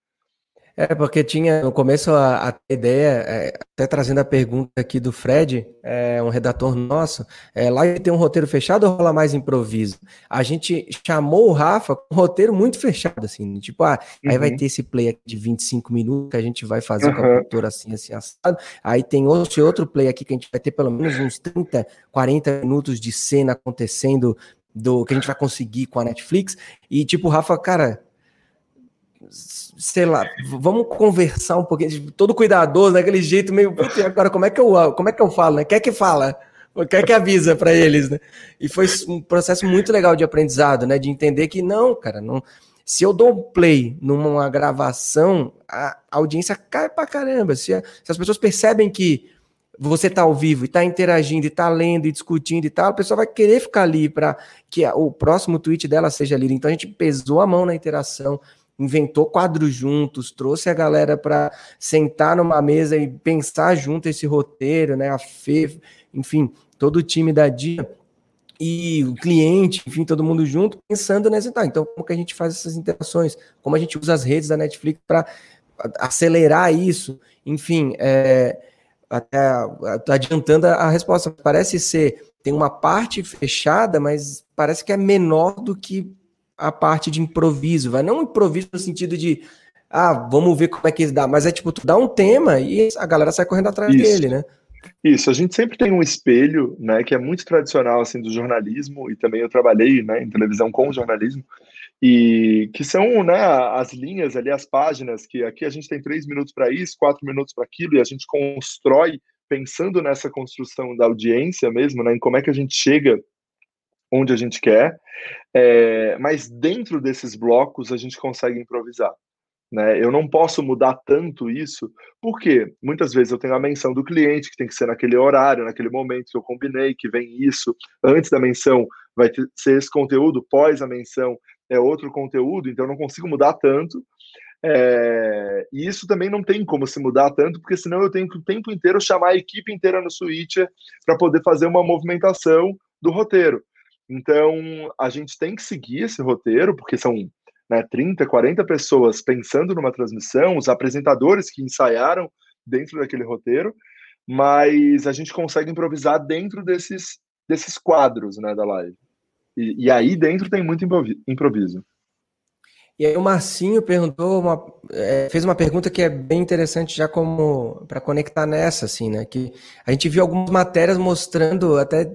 É, porque tinha no começo a, a ideia, é, até trazendo a pergunta aqui do Fred, é, um redator nosso, é, lá tem um roteiro fechado ou rola mais improviso? A gente chamou o Rafa com um roteiro muito fechado, assim, tipo, ah, uhum. aí vai uhum. ter esse play aqui de 25 minutos que a gente vai fazer uhum. com a cultura assim, assim, assado. Aí tem outro, outro play aqui que a gente vai ter pelo menos uns 30, 40 minutos de cena acontecendo do que a gente vai conseguir com a Netflix. E tipo, Rafa, cara, sei lá, vamos conversar um pouquinho, todo cuidadoso, daquele jeito meio, agora como é que eu, como é que eu falo, né? Quer que fala? Quer que avisa para eles, né? E foi um processo muito legal de aprendizado, né? De entender que não, cara, não. Se eu dou um play numa gravação, a audiência cai pra caramba. Se, a, se as pessoas percebem que você tá ao vivo e tá interagindo e tá lendo e discutindo e tal, a pessoa vai querer ficar ali para que o próximo tweet dela seja lido. Então a gente pesou a mão na interação, inventou quadros juntos, trouxe a galera para sentar numa mesa e pensar junto esse roteiro, né? A Fê, enfim, todo o time da Dia e o cliente, enfim, todo mundo junto, pensando nessa. Tá, então, como que a gente faz essas interações? Como a gente usa as redes da Netflix para acelerar isso? Enfim, é, até adiantando a resposta, parece ser. Tem uma parte fechada, mas parece que é menor do que a parte de improviso, vai não improviso no sentido de ah, vamos ver como é que dá, mas é tipo, tu dá um tema e a galera sai correndo atrás Isso. dele, né? Isso, a gente sempre tem um espelho, né, que é muito tradicional assim do jornalismo e também eu trabalhei, né, em televisão com jornalismo e que são, né, as linhas ali, as páginas que aqui a gente tem três minutos para isso, quatro minutos para aquilo e a gente constrói pensando nessa construção da audiência mesmo, né, em como é que a gente chega onde a gente quer, é, mas dentro desses blocos a gente consegue improvisar. Né? Eu não posso mudar tanto isso, porque muitas vezes eu tenho a menção do cliente, que tem que ser naquele horário, naquele momento que eu combinei, que vem isso, antes da menção vai ter, ser esse conteúdo, pós a menção é outro conteúdo, então eu não consigo mudar tanto. É, e isso também não tem como se mudar tanto, porque senão eu tenho que o tempo inteiro chamar a equipe inteira no switcher para poder fazer uma movimentação do roteiro. Então, a gente tem que seguir esse roteiro, porque são né, 30, 40 pessoas pensando numa transmissão, os apresentadores que ensaiaram dentro daquele roteiro, mas a gente consegue improvisar dentro desses, desses quadros né, da live. E, e aí dentro tem muito improviso. E aí o Marcinho perguntou, uma, é, fez uma pergunta que é bem interessante já como para conectar nessa, assim, né? Que a gente viu algumas matérias mostrando até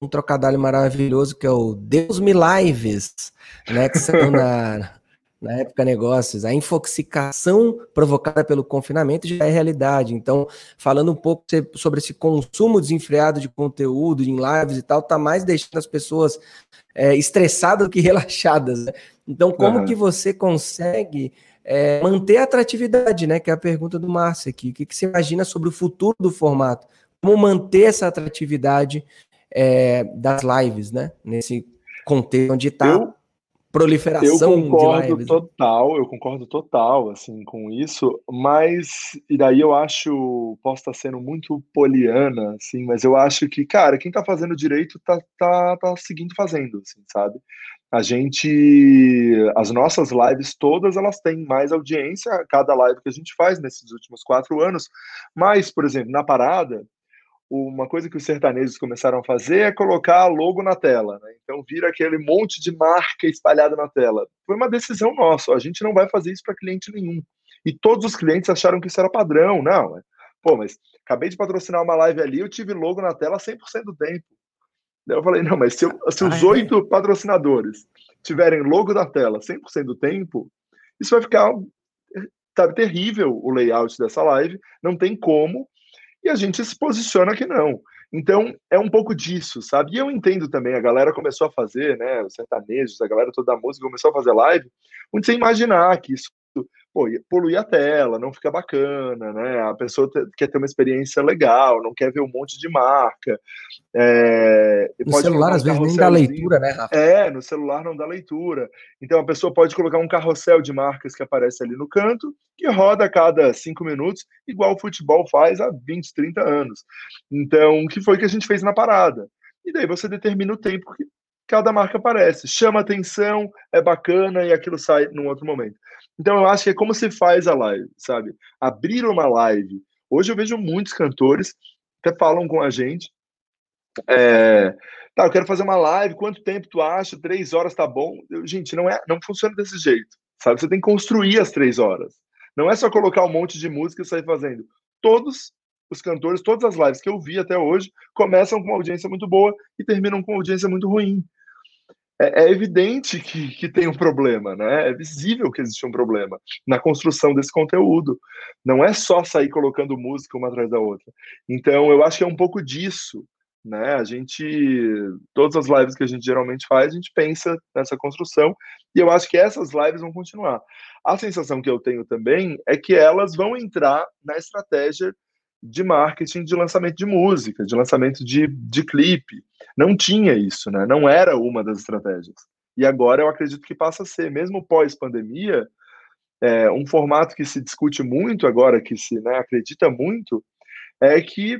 um trocadilho maravilhoso que é o Deus Me Lives, né? Que são na, na época negócios. A infoxicação provocada pelo confinamento já é realidade. Então, falando um pouco sobre esse consumo desenfreado de conteúdo em lives e tal, tá mais deixando as pessoas é, estressadas do que relaxadas. Né? Então, como uhum. que você consegue é, manter a atratividade, né? Que é a pergunta do Márcio aqui. O que, que você imagina sobre o futuro do formato? Como manter essa atratividade é, das lives, né? Nesse contexto onde está proliferação eu concordo lives, total, né? eu concordo total assim com isso, mas e daí eu acho, posso estar sendo muito poliana, assim, mas eu acho que, cara, quem tá fazendo direito tá tá, tá seguindo fazendo, assim, sabe? A gente, as nossas lives todas, elas têm mais audiência, cada live que a gente faz nesses últimos quatro anos, mas, por exemplo, na parada, uma coisa que os sertanejos começaram a fazer é colocar logo na tela. Né? Então vira aquele monte de marca espalhada na tela. Foi uma decisão nossa. A gente não vai fazer isso para cliente nenhum. E todos os clientes acharam que isso era padrão. Não, pô, mas acabei de patrocinar uma live ali, eu tive logo na tela 100% do tempo. Daí eu falei, não, mas se, eu, se os oito patrocinadores tiverem logo na tela 100% do tempo, isso vai ficar sabe, terrível o layout dessa live. Não tem como e a gente se posiciona que não. Então, é um pouco disso, sabe? E eu entendo também, a galera começou a fazer, né, os sertanejos, a galera toda da música começou a fazer live, muito sem imaginar que isso pô, poluir a tela, não fica bacana, né? A pessoa quer ter uma experiência legal, não quer ver um monte de marca. É, no celular, um às vezes, nem dá leitura, né, Rafa? É, no celular não dá leitura. Então, a pessoa pode colocar um carrossel de marcas que aparece ali no canto, que roda a cada cinco minutos, igual o futebol faz há 20, 30 anos. Então, o que foi que a gente fez na parada? E daí você determina o tempo que cada marca aparece. Chama atenção, é bacana e aquilo sai num outro momento. Então eu acho que é como se faz a live, sabe? Abrir uma live. Hoje eu vejo muitos cantores até falam com a gente. É, tá, eu quero fazer uma live, quanto tempo tu acha? Três horas tá bom? Eu, gente, não é, não funciona desse jeito, sabe? Você tem que construir as três horas. Não é só colocar um monte de música e sair fazendo. Todos os cantores, todas as lives que eu vi até hoje, começam com uma audiência muito boa e terminam com uma audiência muito ruim é, é, evidente que, que tem um problema, né? É visível que existe um problema na construção desse conteúdo. Não é só sair colocando música uma atrás da outra. Então, eu acho que é um pouco disso, né? A gente, todas as lives que a gente geralmente faz, a gente pensa nessa construção e eu acho que essas lives vão continuar. A sensação que eu tenho também é que elas vão entrar na estratégia de marketing de lançamento de música, de lançamento de, de clipe. Não tinha isso, né? Não era uma das estratégias. E agora eu acredito que passa a ser, mesmo pós-pandemia, é, um formato que se discute muito agora, que se né, acredita muito, é que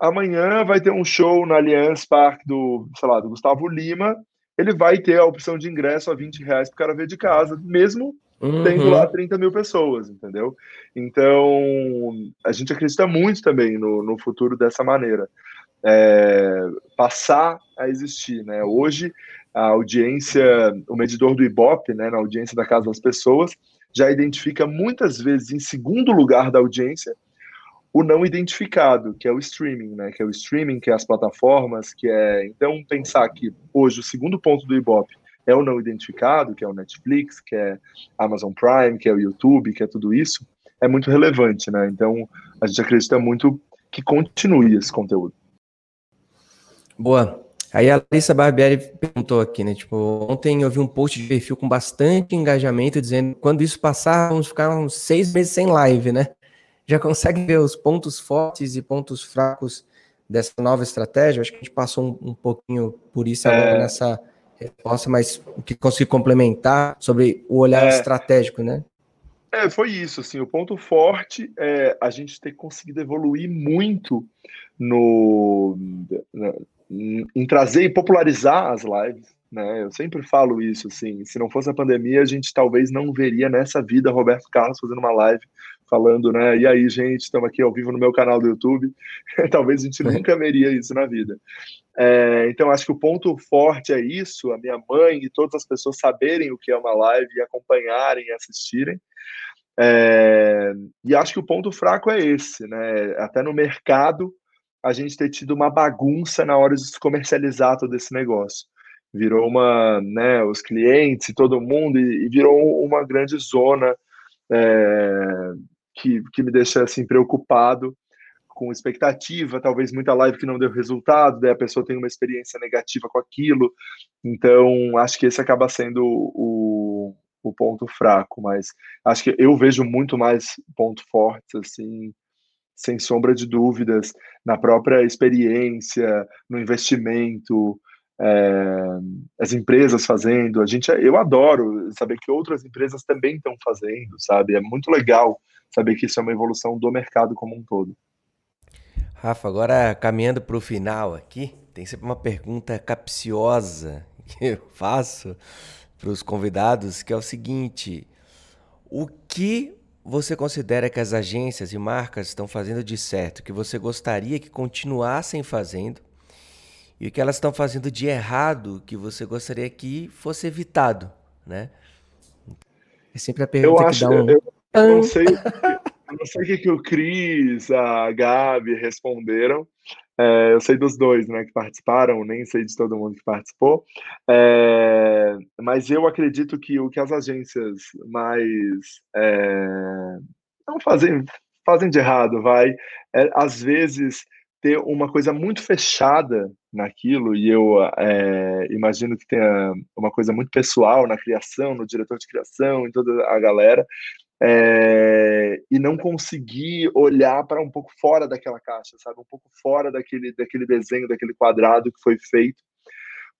amanhã vai ter um show na Allianz Parque do, sei lá, do Gustavo Lima, ele vai ter a opção de ingresso a 20 reais para o cara ver de casa, mesmo uhum. tendo lá 30 mil pessoas, entendeu? Então, a gente acredita muito também no, no futuro dessa maneira. É, passar a existir, né? Hoje, a audiência, o medidor do Ibope, né, na audiência da Casa das Pessoas, já identifica muitas vezes em segundo lugar da audiência o não identificado, que é o streaming, né? Que é o streaming, que é as plataformas, que é então pensar que hoje o segundo ponto do Ibope é o não identificado, que é o Netflix, que é Amazon Prime, que é o YouTube, que é tudo isso, é muito relevante, né? Então, a gente acredita muito que continue esse conteúdo. Boa. Aí a Larissa Barbieri perguntou aqui, né? Tipo, ontem eu vi um post de perfil com bastante engajamento dizendo quando isso passar, vamos ficar uns seis meses sem live, né? Já consegue ver os pontos fortes e pontos fracos dessa nova estratégia? Acho que a gente passou um, um pouquinho por isso agora é... nessa resposta, mas o que consigo complementar sobre o olhar é, estratégico, né? É, foi isso, assim, o ponto forte é a gente ter conseguido evoluir muito no, em trazer e popularizar as lives, né? Eu sempre falo isso, assim, se não fosse a pandemia, a gente talvez não veria nessa vida Roberto Carlos fazendo uma live falando, né? E aí, gente, estamos aqui ao vivo no meu canal do YouTube. talvez a gente é. nunca veria isso na vida. É, então, acho que o ponto forte é isso: a minha mãe e todas as pessoas saberem o que é uma live e acompanharem e assistirem. É, e acho que o ponto fraco é esse, né? Até no mercado, a gente ter tido uma bagunça na hora de se comercializar todo esse negócio. Virou uma, né, os clientes todo mundo, e, e virou uma grande zona é, que, que me deixa assim preocupado com expectativa, talvez muita live que não deu resultado, daí a pessoa tem uma experiência negativa com aquilo. Então, acho que esse acaba sendo o, o ponto fraco, mas acho que eu vejo muito mais pontos fortes, assim, sem sombra de dúvidas, na própria experiência, no investimento, é, as empresas fazendo. A gente, eu adoro saber que outras empresas também estão fazendo, sabe? É muito legal saber que isso é uma evolução do mercado como um todo. Rafa, agora caminhando para o final aqui, tem sempre uma pergunta capciosa que eu faço para os convidados, que é o seguinte: o que você considera que as agências e marcas estão fazendo de certo, que você gostaria que continuassem fazendo, e o que elas estão fazendo de errado, que você gostaria que fosse evitado, né? É sempre a pergunta eu que acho, dá um... Eu, eu não sei, não sei o que, que o Cris, a Gabi responderam, é, eu sei dos dois, né, que participaram, nem sei de todo mundo que participou, é, mas eu acredito que o que as agências mais é, não fazem, fazem de errado, vai, é, às vezes ter uma coisa muito fechada naquilo, e eu é, imagino que tenha uma coisa muito pessoal na criação, no diretor de criação, em toda a galera, é, e não conseguir olhar para um pouco fora daquela caixa, sabe? Um pouco fora daquele, daquele desenho, daquele quadrado que foi feito,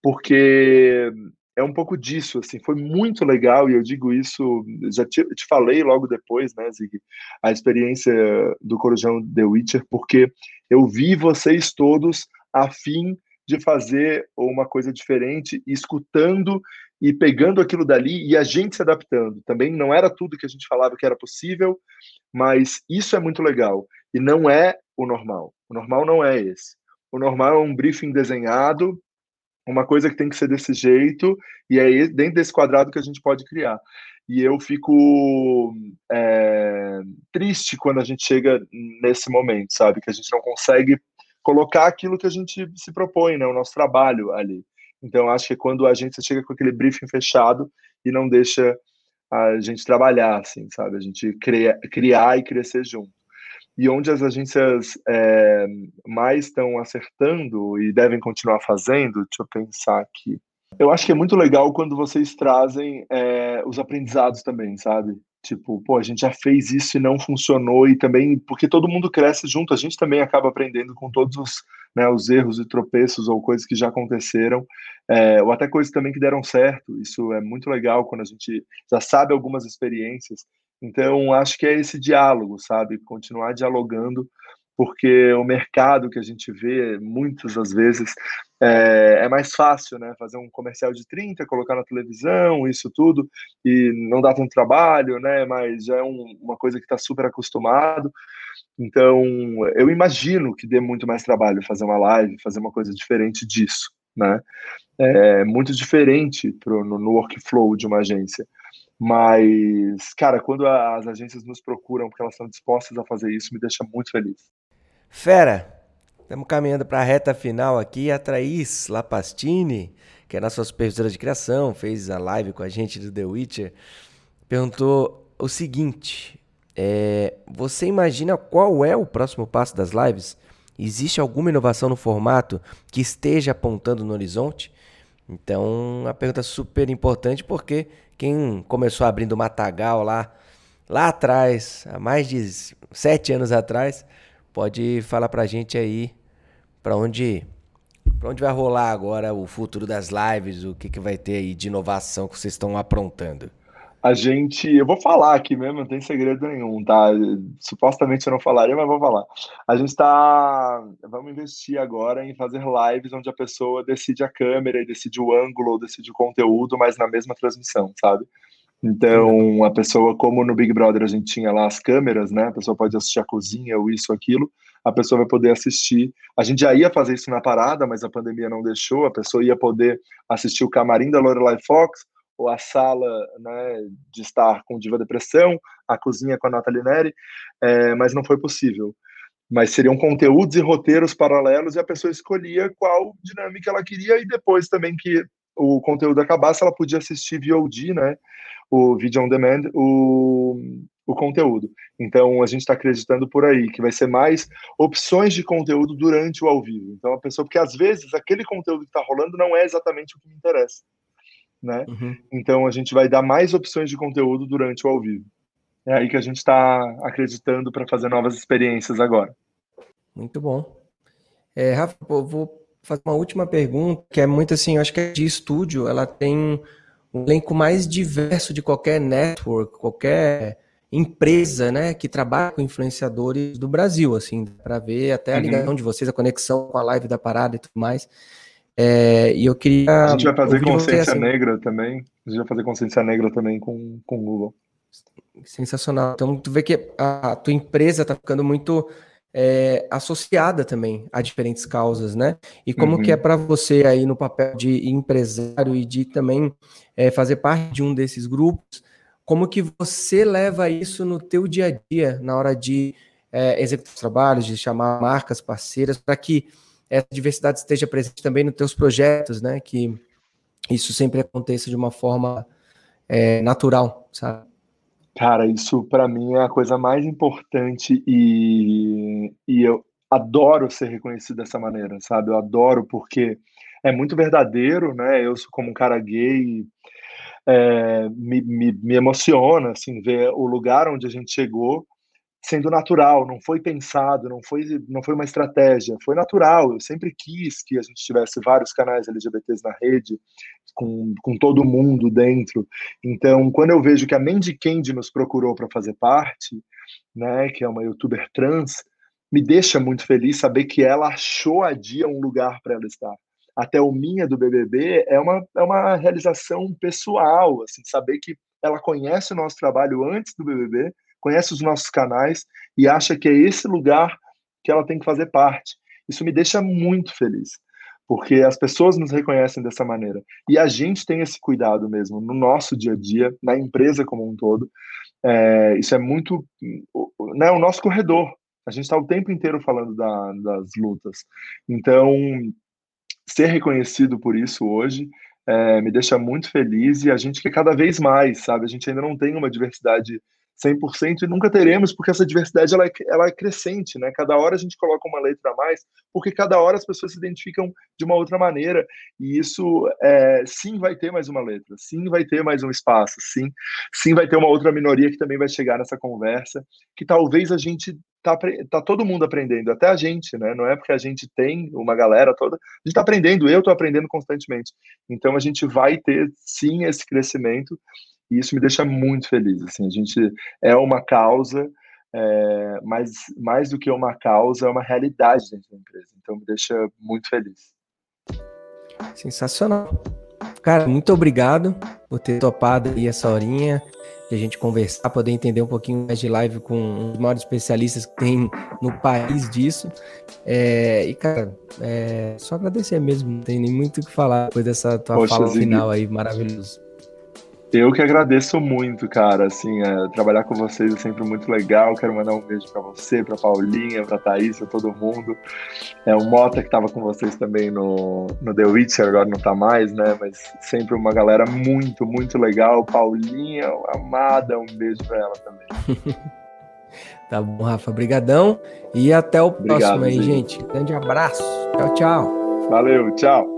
porque é um pouco disso, assim, foi muito legal, e eu digo isso, já te, te falei logo depois, né, Zig, a experiência do Corujão The Witcher, porque eu vi vocês todos a fim de fazer uma coisa diferente, escutando e pegando aquilo dali e a gente se adaptando. Também não era tudo que a gente falava que era possível, mas isso é muito legal. E não é o normal. O normal não é esse. O normal é um briefing desenhado, uma coisa que tem que ser desse jeito, e é dentro desse quadrado que a gente pode criar. E eu fico é, triste quando a gente chega nesse momento, sabe? Que a gente não consegue colocar aquilo que a gente se propõe, né? O nosso trabalho ali. Então, acho que quando a gente chega com aquele briefing fechado e não deixa a gente trabalhar, assim, sabe? A gente cria, criar e crescer junto. E onde as agências é, mais estão acertando e devem continuar fazendo, deixa eu pensar aqui. Eu acho que é muito legal quando vocês trazem é, os aprendizados também, sabe? Tipo, pô, a gente já fez isso e não funcionou, e também, porque todo mundo cresce junto, a gente também acaba aprendendo com todos os, né, os erros e tropeços ou coisas que já aconteceram, é, ou até coisas também que deram certo. Isso é muito legal quando a gente já sabe algumas experiências. Então, acho que é esse diálogo, sabe? Continuar dialogando porque o mercado que a gente vê muitas das vezes é, é, mais fácil, né? Fazer um comercial de 30, colocar na televisão, isso tudo, e não dá tanto trabalho, né? Mas já é um, uma coisa que está super acostumado. Então, eu imagino que dê muito mais trabalho fazer uma live, fazer uma coisa diferente disso, né? É muito diferente pro, no, no workflow de uma agência. Mas, cara, quando as agências nos procuram porque elas estão dispostas a fazer isso, me deixa muito feliz. Fera, estamos caminhando para a reta final aqui. A Thaís Lapastini, que é nossa supervisora de criação, fez a live com a gente do The Witcher, perguntou o seguinte: é, você imagina qual é o próximo passo das lives? Existe alguma inovação no formato que esteja apontando no horizonte? Então, a pergunta super importante porque quem começou abrindo Matagal lá, lá atrás, há mais de sete anos atrás, pode falar pra gente aí para onde para onde vai rolar agora o futuro das lives, o que, que vai ter aí de inovação que vocês estão aprontando? A gente, eu vou falar aqui mesmo, não tem segredo nenhum, tá? Supostamente eu não falaria, mas vou falar. A gente está, vamos investir agora em fazer lives onde a pessoa decide a câmera, decide o ângulo, decide o conteúdo, mas na mesma transmissão, sabe? Então, a pessoa, como no Big Brother a gente tinha lá as câmeras, né? A pessoa pode assistir a cozinha ou isso, aquilo, a pessoa vai poder assistir. A gente já ia fazer isso na parada, mas a pandemia não deixou. A pessoa ia poder assistir o camarim da Lorelai Fox, ou a sala né, de estar com Diva Depressão, a cozinha com a Nathalie Neri, é, mas não foi possível. Mas seriam conteúdos e roteiros paralelos e a pessoa escolhia qual dinâmica ela queria e depois também que o conteúdo acabasse, ela podia assistir VOD, né? O Video On Demand, o, o conteúdo. Então, a gente está acreditando por aí que vai ser mais opções de conteúdo durante o ao vivo. Então, a pessoa, porque às vezes aquele conteúdo que está rolando não é exatamente o que me interessa. né? Uhum. Então a gente vai dar mais opções de conteúdo durante o ao vivo. É aí que a gente está acreditando para fazer novas experiências agora. Muito bom. É, Rafa, vou fazer uma última pergunta, que é muito assim, eu acho que é de estúdio, ela tem um elenco mais diverso de qualquer network, qualquer empresa, né, que trabalha com influenciadores do Brasil, assim, para ver até a uhum. ligação de vocês, a conexão com a live da parada e tudo mais. É, e eu queria. A gente vai fazer consciência assim, negra também. A gente vai fazer consciência negra também com, com o Google. Sensacional. Então, tu vê que a tua empresa está ficando muito é, associada também a diferentes causas, né? E como uhum. que é uhum. para você aí no papel de empresário e de também é, fazer parte de um desses grupos, como que você leva isso no teu dia a dia, na hora de é, executar os trabalhos, de chamar marcas parceiras, para que essa diversidade esteja presente também nos teus projetos, né? Que isso sempre aconteça de uma forma é, natural, sabe? Cara, isso para mim é a coisa mais importante e, e eu adoro ser reconhecido dessa maneira, sabe? Eu adoro porque é muito verdadeiro, né? Eu sou como um cara gay, é, me, me, me emociona, assim, ver o lugar onde a gente chegou sendo natural, não foi pensado, não foi, não foi uma estratégia, foi natural. Eu sempre quis que a gente tivesse vários canais LGBTs na rede, com, com todo mundo dentro. Então, quando eu vejo que a Mandy Candy nos procurou para fazer parte, né, que é uma youtuber trans, me deixa muito feliz saber que ela achou a dia um lugar para ela estar. Até o Minha do BBB é uma, é uma realização pessoal, assim, saber que ela conhece o nosso trabalho antes do BBB, conhece os nossos canais e acha que é esse lugar que ela tem que fazer parte. Isso me deixa muito feliz, porque as pessoas nos reconhecem dessa maneira. E a gente tem esse cuidado mesmo no nosso dia a dia, na empresa como um todo. É, isso é muito. Né, o nosso corredor. A gente está o tempo inteiro falando da, das lutas. Então, ser reconhecido por isso hoje é, me deixa muito feliz e a gente quer cada vez mais, sabe? A gente ainda não tem uma diversidade 100% e nunca teremos, porque essa diversidade ela é, ela é crescente, né? Cada hora a gente coloca uma letra a mais, porque cada hora as pessoas se identificam de uma outra maneira, e isso é, sim vai ter mais uma letra, sim vai ter mais um espaço, sim, sim vai ter uma outra minoria que também vai chegar nessa conversa, que talvez a gente tá, tá todo mundo aprendendo, até a gente, né? Não é porque a gente tem uma galera toda, a gente tá aprendendo, eu tô aprendendo constantemente. Então a gente vai ter sim esse crescimento e isso me deixa muito feliz. Assim, a gente é uma causa, é, mas mais do que uma causa, é uma realidade dentro da empresa. Então me deixa muito feliz. Sensacional. Cara, muito obrigado por ter topado aí essa horinha de a gente conversar, poder entender um pouquinho mais de live com um dos maiores especialistas que tem no país disso. É, e, cara, é, só agradecer mesmo, não tem nem muito o que falar depois dessa tua Poxa, fala final aí, maravilhoso. Eu que agradeço muito, cara. Assim, é, trabalhar com vocês é sempre muito legal. Quero mandar um beijo para você, para Paulinha, para Thaís, para todo mundo. É o Mota que estava com vocês também no, no The Witcher, agora não está mais, né? Mas sempre uma galera muito, muito legal. Paulinha, amada, um beijo para ela também. tá bom, Rafa. Obrigadão e até o Obrigado, próximo aí, gente. gente. Grande abraço. Tchau, tchau. Valeu, tchau.